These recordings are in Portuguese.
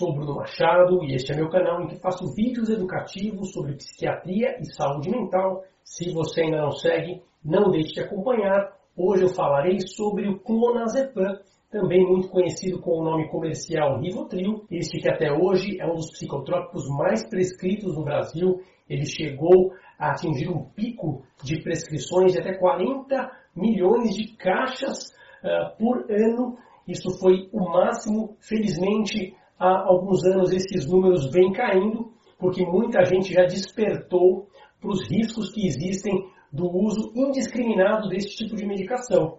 Sou Bruno Machado e este é meu canal em que faço vídeos educativos sobre psiquiatria e saúde mental. Se você ainda não segue, não deixe de acompanhar. Hoje eu falarei sobre o clonazepam, também muito conhecido com o nome comercial Rivotril, este que até hoje é um dos psicotrópicos mais prescritos no Brasil. Ele chegou a atingir um pico de prescrições de até 40 milhões de caixas uh, por ano. Isso foi o máximo, felizmente, há alguns anos esses números vêm caindo, porque muita gente já despertou para os riscos que existem do uso indiscriminado desse tipo de medicação.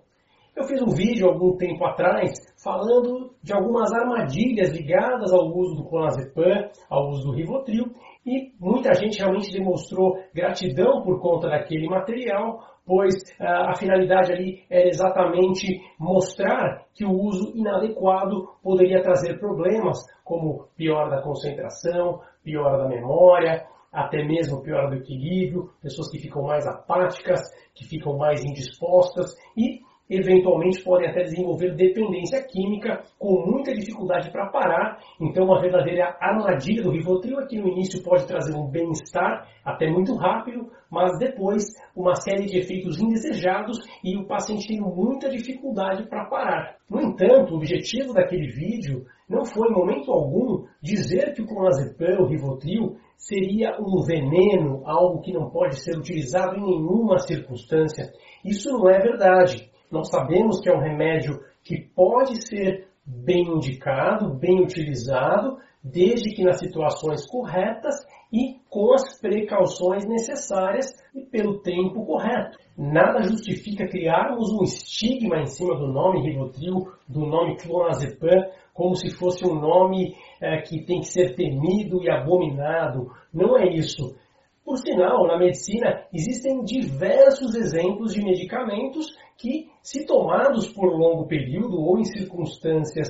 Eu fiz um vídeo algum tempo atrás falando de algumas armadilhas ligadas ao uso do clonazepam, ao uso do Rivotril, e muita gente realmente demonstrou gratidão por conta daquele material, pois ah, a finalidade ali era exatamente mostrar que o uso inadequado poderia trazer problemas como piora da concentração, piora da memória, até mesmo piora do equilíbrio, pessoas que ficam mais apáticas, que ficam mais indispostas e eventualmente podem até desenvolver dependência química com muita dificuldade para parar. Então, uma verdadeira armadilha do Rivotril é que no início pode trazer um bem-estar até muito rápido, mas depois uma série de efeitos indesejados e o paciente tem muita dificuldade para parar. No entanto, o objetivo daquele vídeo não foi em momento algum dizer que o clonazepam, o Rivotril, seria um veneno, algo que não pode ser utilizado em nenhuma circunstância. Isso não é verdade. Nós sabemos que é um remédio que pode ser bem indicado, bem utilizado, desde que nas situações corretas e com as precauções necessárias e pelo tempo correto. Nada justifica criarmos um estigma em cima do nome Rivotril, do nome clonazepam, como se fosse um nome é, que tem que ser temido e abominado. Não é isso. Por sinal, na medicina existem diversos exemplos de medicamentos que, se tomados por longo período ou em circunstâncias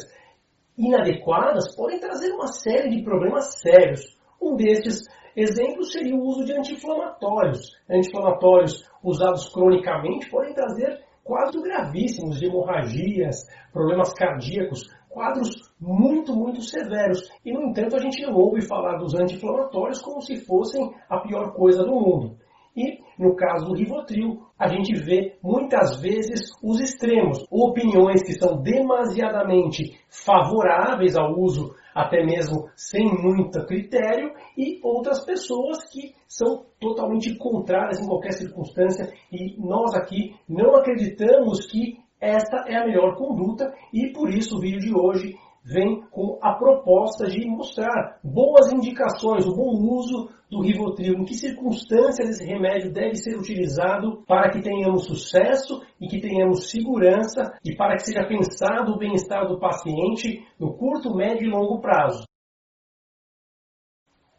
inadequadas, podem trazer uma série de problemas sérios. Um destes exemplos seria o uso de anti-inflamatórios. Anti-inflamatórios usados cronicamente podem trazer quadros gravíssimos de hemorragias, problemas cardíacos, quadros muito, muito severos. E, no entanto, a gente não ouve falar dos anti-inflamatórios como se fossem a pior coisa do mundo. E, no caso do Rivotril, a gente vê muitas vezes os extremos, opiniões que são demasiadamente favoráveis ao uso, até mesmo sem muito critério, e outras pessoas que são totalmente contrárias em qualquer circunstância. E nós aqui não acreditamos que esta é a melhor conduta e por isso o vídeo de hoje vem com a proposta de mostrar boas indicações, o bom uso do Rivotril, em que circunstâncias esse remédio deve ser utilizado para que tenhamos sucesso e que tenhamos segurança e para que seja pensado o bem-estar do paciente no curto, médio e longo prazo.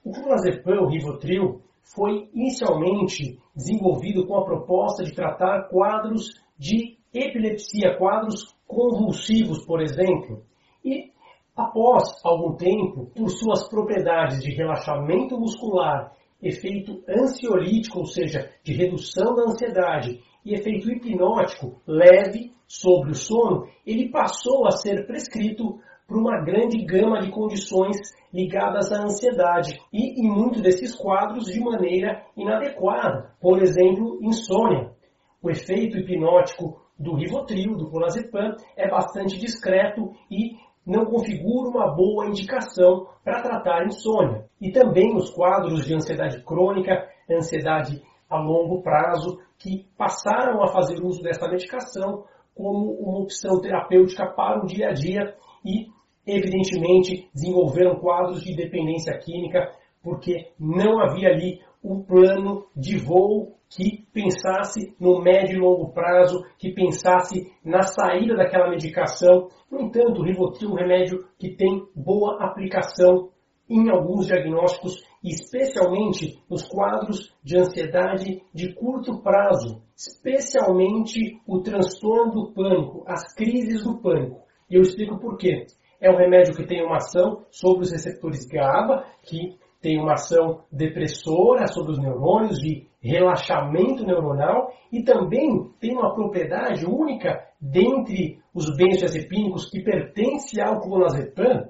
O clonazepam, o Rivotril, foi inicialmente desenvolvido com a proposta de tratar quadros de epilepsia, quadros convulsivos, por exemplo. E após algum tempo, por suas propriedades de relaxamento muscular, efeito ansiolítico, ou seja, de redução da ansiedade, e efeito hipnótico leve sobre o sono, ele passou a ser prescrito para uma grande gama de condições ligadas à ansiedade e em muitos desses quadros de maneira inadequada, por exemplo, insônia. O efeito hipnótico do Rivotril, do clonazepam, é bastante discreto e não configura uma boa indicação para tratar insônia. E também os quadros de ansiedade crônica, ansiedade a longo prazo, que passaram a fazer uso dessa medicação como uma opção terapêutica para o dia a dia e, evidentemente, desenvolveram quadros de dependência química, porque não havia ali um plano de voo que pensasse no médio e longo prazo, que pensasse na saída daquela medicação. No entanto, o Rivotril é um remédio que tem boa aplicação em alguns diagnósticos, especialmente nos quadros de ansiedade de curto prazo, especialmente o transtorno do pânico, as crises do pânico. E eu explico por quê. É um remédio que tem uma ação sobre os receptores GABA, que tem uma ação depressora sobre os neurônios, de relaxamento neuronal, e também tem uma propriedade única dentre os benzodiazepínicos que pertence ao clonazepam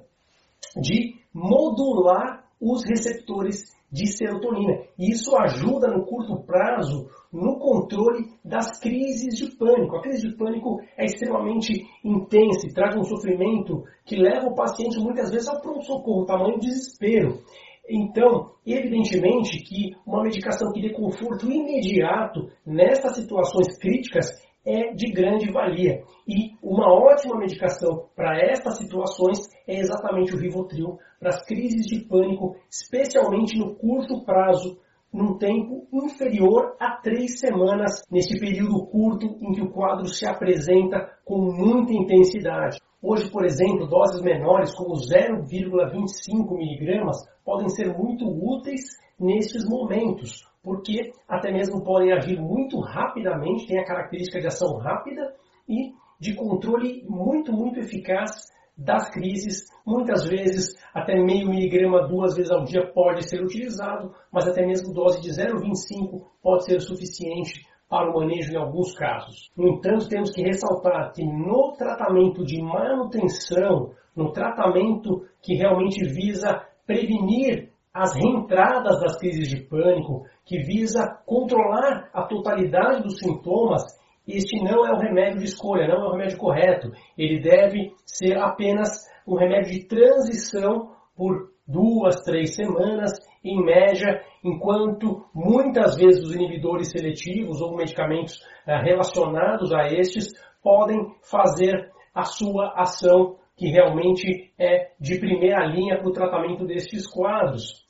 de modular os receptores de serotonina. E isso ajuda no curto prazo no controle das crises de pânico. A crise de pânico é extremamente intensa e traz um sofrimento que leva o paciente muitas vezes ao pronto-socorro, tamanho desespero. Então, evidentemente que uma medicação que dê conforto imediato nessas situações críticas é de grande valia. E uma ótima medicação para estas situações é exatamente o Rivotril, para as crises de pânico, especialmente no curto prazo, num tempo inferior a três semanas, nesse período curto em que o quadro se apresenta com muita intensidade. Hoje, por exemplo, doses menores, como 0,25 miligramas, podem ser muito úteis nesses momentos, porque até mesmo podem agir muito rapidamente, tem a característica de ação rápida e de controle muito, muito eficaz das crises. Muitas vezes, até meio miligrama duas vezes ao dia pode ser utilizado, mas até mesmo dose de 0,25 pode ser suficiente para o manejo em alguns casos. No entanto, temos que ressaltar que no tratamento de manutenção, no tratamento que realmente visa prevenir as reentradas das crises de pânico, que visa controlar a totalidade dos sintomas, este não é o remédio de escolha, não é o remédio correto. Ele deve ser apenas um remédio de transição por duas, três semanas, em média, enquanto muitas vezes os inibidores seletivos ou medicamentos eh, relacionados a estes podem fazer a sua ação que realmente é de primeira linha para o tratamento destes quadros.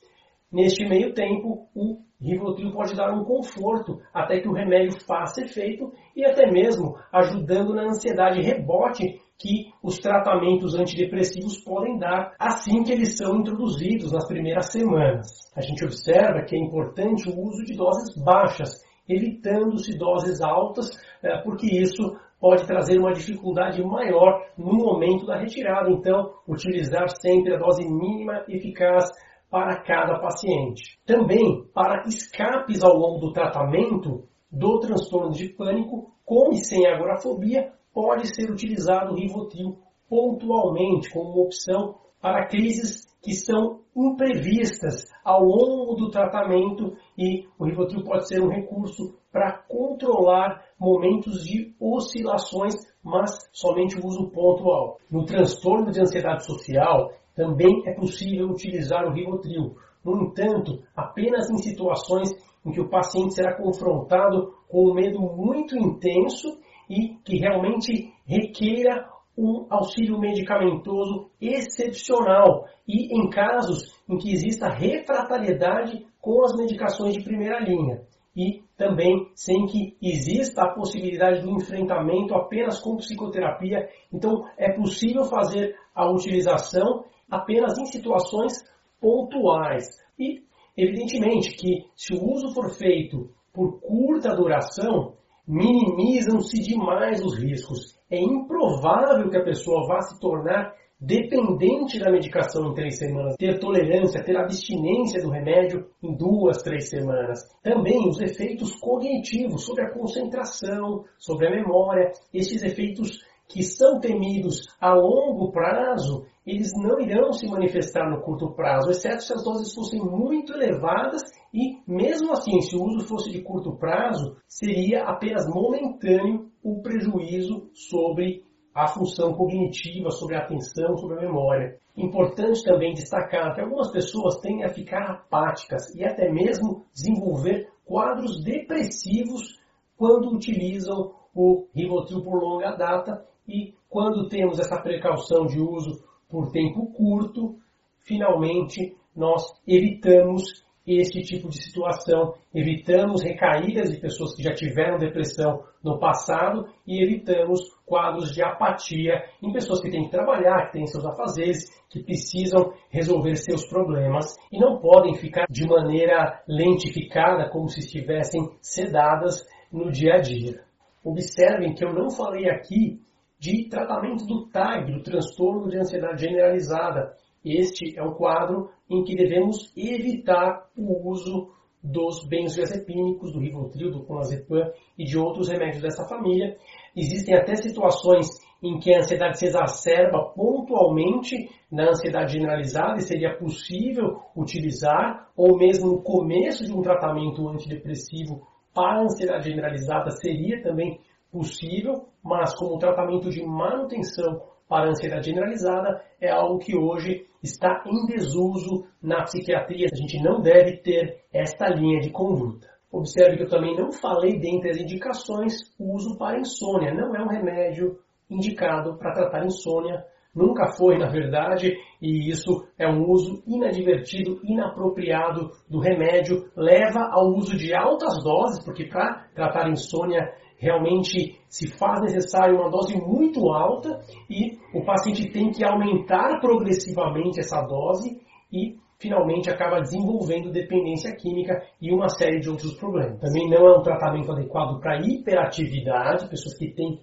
Neste meio tempo, o Rivotril pode dar um conforto até que o remédio faça efeito e até mesmo ajudando na ansiedade rebote que os tratamentos antidepressivos podem dar assim que eles são introduzidos nas primeiras semanas. A gente observa que é importante o uso de doses baixas, evitando-se doses altas, eh, porque isso pode trazer uma dificuldade maior no momento da retirada. Então, utilizar sempre a dose mínima eficaz para cada paciente. Também, para escapes ao longo do tratamento do transtorno de pânico, com e sem agorafobia, pode ser utilizado o Rivotril pontualmente como opção para crises que são imprevistas ao longo do tratamento e o Rivotril pode ser um recurso para controlar momentos de oscilações, mas somente o uso pontual. No transtorno de ansiedade social, também é possível utilizar o Rivotril. No entanto, apenas em situações em que o paciente será confrontado com um medo muito intenso e que realmente requeira um auxílio medicamentoso excepcional e em casos em que exista refratariedade com as medicações de primeira linha e também sem que exista a possibilidade do enfrentamento apenas com psicoterapia. Então é possível fazer a utilização apenas em situações pontuais. E evidentemente que se o uso for feito por curta duração, minimizam-se demais os riscos. É improvável que a pessoa vá se tornar dependente da medicação em três semanas, ter tolerância, ter abstinência do remédio em duas, três semanas. Também os efeitos cognitivos sobre a concentração, sobre a memória, esses efeitos que são temidos a longo prazo, eles não irão se manifestar no curto prazo, exceto se as doses fossem muito elevadas e, mesmo assim, se o uso fosse de curto prazo, seria apenas momentâneo o prejuízo sobre a função cognitiva, sobre a atenção, sobre a memória. Importante também destacar que algumas pessoas tendem a ficar apáticas e até mesmo desenvolver quadros depressivos quando utilizam o Rivotril por longa data e quando temos essa precaução de uso por tempo curto, finalmente nós evitamos este tipo de situação, evitamos recaídas de pessoas que já tiveram depressão no passado e evitamos quadros de apatia em pessoas que têm que trabalhar, que têm seus afazeres, que precisam resolver seus problemas e não podem ficar de maneira lentificada como se estivessem sedadas no dia a dia. Observem que eu não falei aqui de tratamento do TAG, do transtorno de ansiedade generalizada, este é um quadro em que devemos evitar o uso dos benzodiazepínicos, do Rivotril, do clonazepam e de outros remédios dessa família. Existem até situações em que a ansiedade se exacerba pontualmente na ansiedade generalizada e seria possível utilizar, ou mesmo no começo de um tratamento antidepressivo para a ansiedade generalizada seria também possível, mas como tratamento de manutenção para ansiedade generalizada é algo que hoje está em desuso na psiquiatria. A gente não deve ter esta linha de conduta. Observe que eu também não falei dentre as indicações o uso para insônia. Não é um remédio indicado para tratar insônia. Nunca foi, na verdade, e isso é um uso inadvertido, inapropriado do remédio. Leva ao uso de altas doses, porque para tratar insônia realmente se faz necessário uma dose muito alta e o paciente tem que aumentar progressivamente essa dose e finalmente acaba desenvolvendo dependência química e uma série de outros problemas. Também não é um tratamento adequado para hiperatividade, pessoas que têm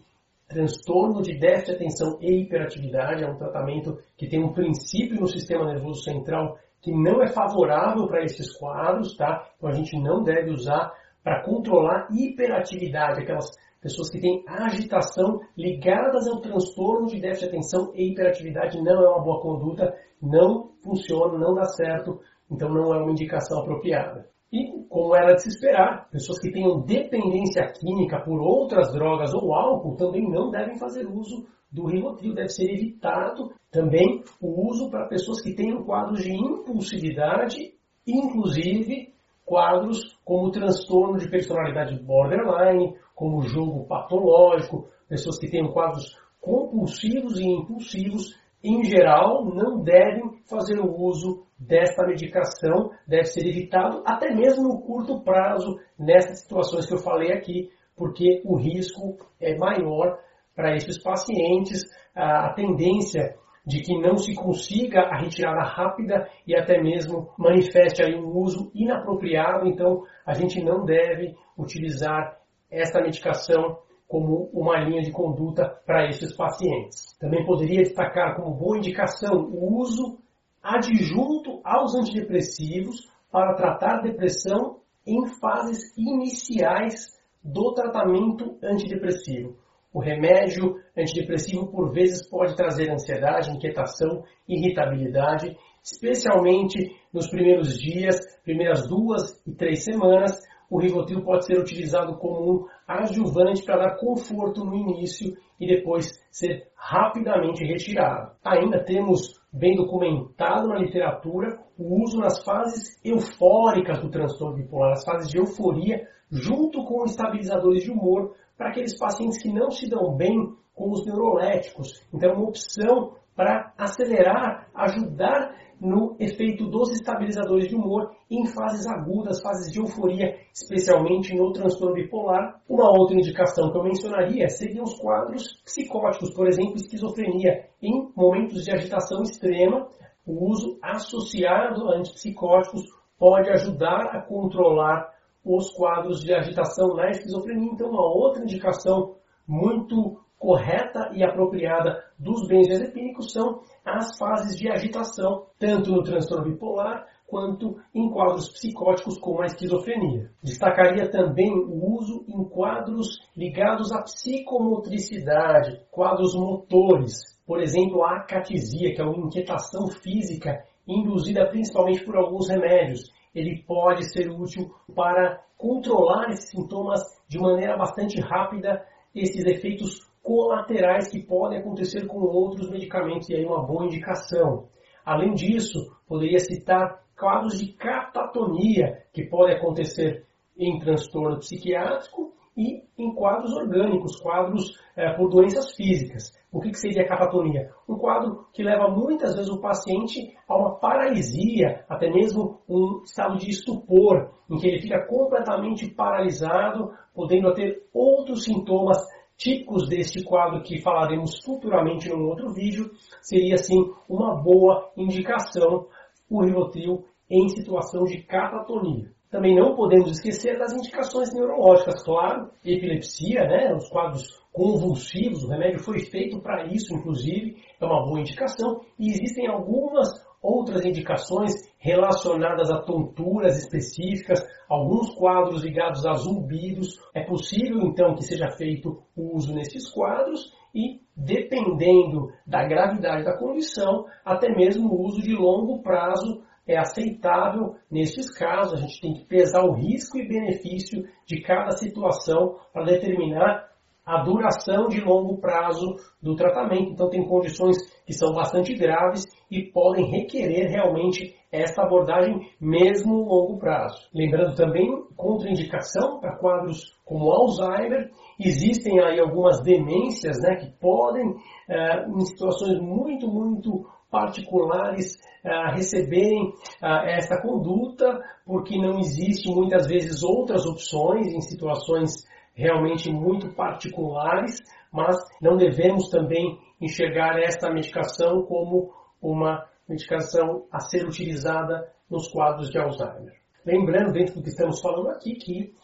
transtorno de déficit de atenção e hiperatividade, é um tratamento que tem um princípio no sistema nervoso central que não é favorável para esses quadros, tá? Então a gente não deve usar para controlar hiperatividade, aquelas pessoas que têm agitação ligadas ao transtorno de déficit de atenção e hiperatividade não é uma boa conduta, não funciona, não dá certo, então não é uma indicação apropriada. E, como era de se esperar, pessoas que tenham dependência química por outras drogas ou álcool também não devem fazer uso do Rivotril, deve ser evitado também o uso para pessoas que tenham quadros de impulsividade, inclusive quadros como transtorno de personalidade borderline, como jogo patológico, pessoas que tenham quadros compulsivos e impulsivos, em geral, não devem fazer o uso desta medicação, deve ser evitado até mesmo no curto prazo, nessas situações que eu falei aqui, porque o risco é maior para esses pacientes, a tendência de que não se consiga a retirada rápida e até mesmo manifeste aí um uso inapropriado, então a gente não deve utilizar esta medicação como uma linha de conduta para esses pacientes. Também poderia destacar como boa indicação o uso adjunto aos antidepressivos para tratar depressão em fases iniciais do tratamento antidepressivo. O remédio antidepressivo por vezes pode trazer ansiedade, inquietação, irritabilidade, especialmente nos primeiros dias, primeiras duas e três semanas. O Rivotril pode ser utilizado como um adjuvante para dar conforto no início e depois ser rapidamente retirado. Ainda temos bem documentado na literatura o uso nas fases eufóricas do transtorno bipolar, as fases de euforia, junto com estabilizadores de humor, para aqueles pacientes que não se dão bem com os neuroléticos. Então, é uma opção para acelerar, ajudar no efeito dos estabilizadores de humor em fases agudas, fases de euforia, especialmente no transtorno bipolar. Uma outra indicação que eu mencionaria seriam os quadros psicóticos, por exemplo, esquizofrenia. Em momentos de agitação extrema, o uso associado a antipsicóticos pode ajudar a controlar os quadros de agitação na esquizofrenia. Então, uma outra indicação muito correta e apropriada dos benzodiazepínicos são as fases de agitação, tanto no transtorno bipolar quanto em quadros psicóticos como a esquizofrenia. Destacaria também o uso em quadros ligados à psicomotricidade, quadros motores, por exemplo, a acatisia, que é uma inquietação física induzida principalmente por alguns remédios, ele pode ser útil para controlar esses sintomas de maneira bastante rápida, esses efeitos colaterais que podem acontecer com outros medicamentos, e aí uma boa indicação. Além disso, poderia citar quadros de catatonia que podem acontecer em transtorno psiquiátrico e em quadros orgânicos, quadros é, por doenças físicas. O que, que seria catatonia? Um quadro que leva muitas vezes o paciente a uma paralisia, até mesmo um estado de estupor, em que ele fica completamente paralisado, podendo ter outros sintomas típicos deste quadro que falaremos futuramente num outro vídeo. Seria assim uma boa indicação o Rivotril em situação de catatonia. Também não podemos esquecer das indicações neurológicas, claro, epilepsia, né, os quadros convulsivos, o remédio foi feito para isso, inclusive, é uma boa indicação. E existem algumas outras indicações relacionadas a tonturas específicas, alguns quadros ligados a zumbidos. É possível, então, que seja feito uso nesses quadros e, dependendo da gravidade da condição, até mesmo o uso de longo prazo é aceitável nesses casos. A gente tem que pesar o risco e benefício de cada situação para determinar a duração de longo prazo do tratamento. Então, tem condições que são bastante graves e podem requerer realmente essa abordagem mesmo no longo prazo. Lembrando também, contraindicação para quadros como Alzheimer, existem aí algumas demências né, que podem, eh, em situações muito, muito particulares, uh, receberem uh, essa conduta, porque não existe muitas vezes outras opções em situações realmente muito particulares, mas não devemos também enxergar esta medicação como uma medicação a ser utilizada nos quadros de Alzheimer. Lembrando, dentro do que estamos falando aqui, que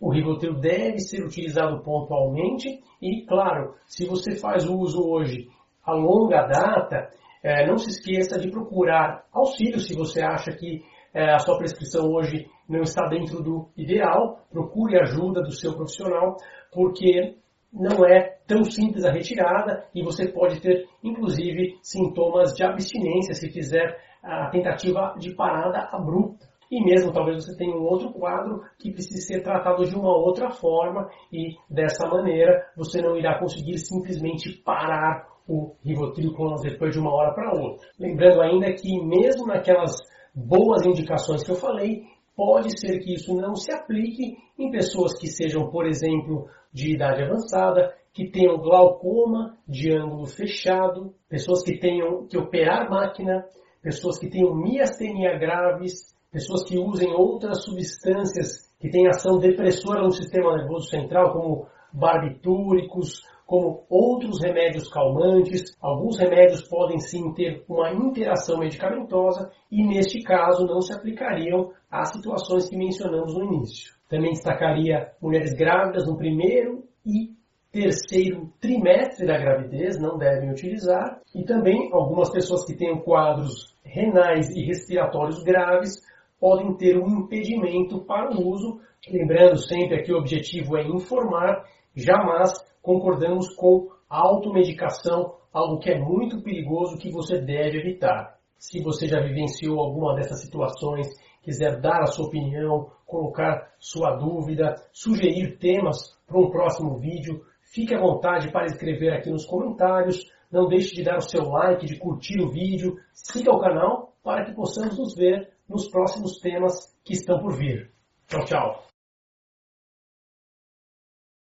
o Rivotril deve ser utilizado pontualmente e, claro, se você faz o uso hoje a longa data, é, não se esqueça de procurar auxílio se você acha que é, a sua prescrição hoje não está dentro do ideal. Procure ajuda do seu profissional, porque não é tão simples a retirada e você pode ter, inclusive, sintomas de abstinência se fizer a tentativa de parada abrupta. E mesmo talvez você tenha um outro quadro que precise ser tratado de uma outra forma e dessa maneira você não irá conseguir simplesmente parar o Rivotril depois de uma hora para outra. Lembrando ainda que mesmo naquelas boas indicações que eu falei, pode ser que isso não se aplique em pessoas que sejam, por exemplo, de idade avançada, que tenham glaucoma de ângulo fechado, pessoas que tenham que operar máquina, pessoas que tenham miastenia graves, pessoas que usem outras substâncias que têm ação depressora no sistema nervoso central, como barbitúricos, como outros remédios calmantes. Alguns remédios podem sim ter uma interação medicamentosa e, neste caso, não se aplicariam às situações que mencionamos no início. Também destacaria mulheres grávidas no primeiro e terceiro trimestre da gravidez, não devem utilizar, e também algumas pessoas que tenham quadros renais e respiratórios graves podem ter um impedimento para o uso, lembrando sempre que o objetivo é informar, jamais concordamos com automedicação, algo que é muito perigoso que você deve evitar. Se você já vivenciou alguma dessas situações, quiser dar a sua opinião, colocar sua dúvida, sugerir temas para um próximo vídeo, fique à vontade para escrever aqui nos comentários. Não deixe de dar o seu like, de curtir o vídeo, siga o canal para que possamos nos ver nos próximos temas que estão por vir. Tchau, tchau!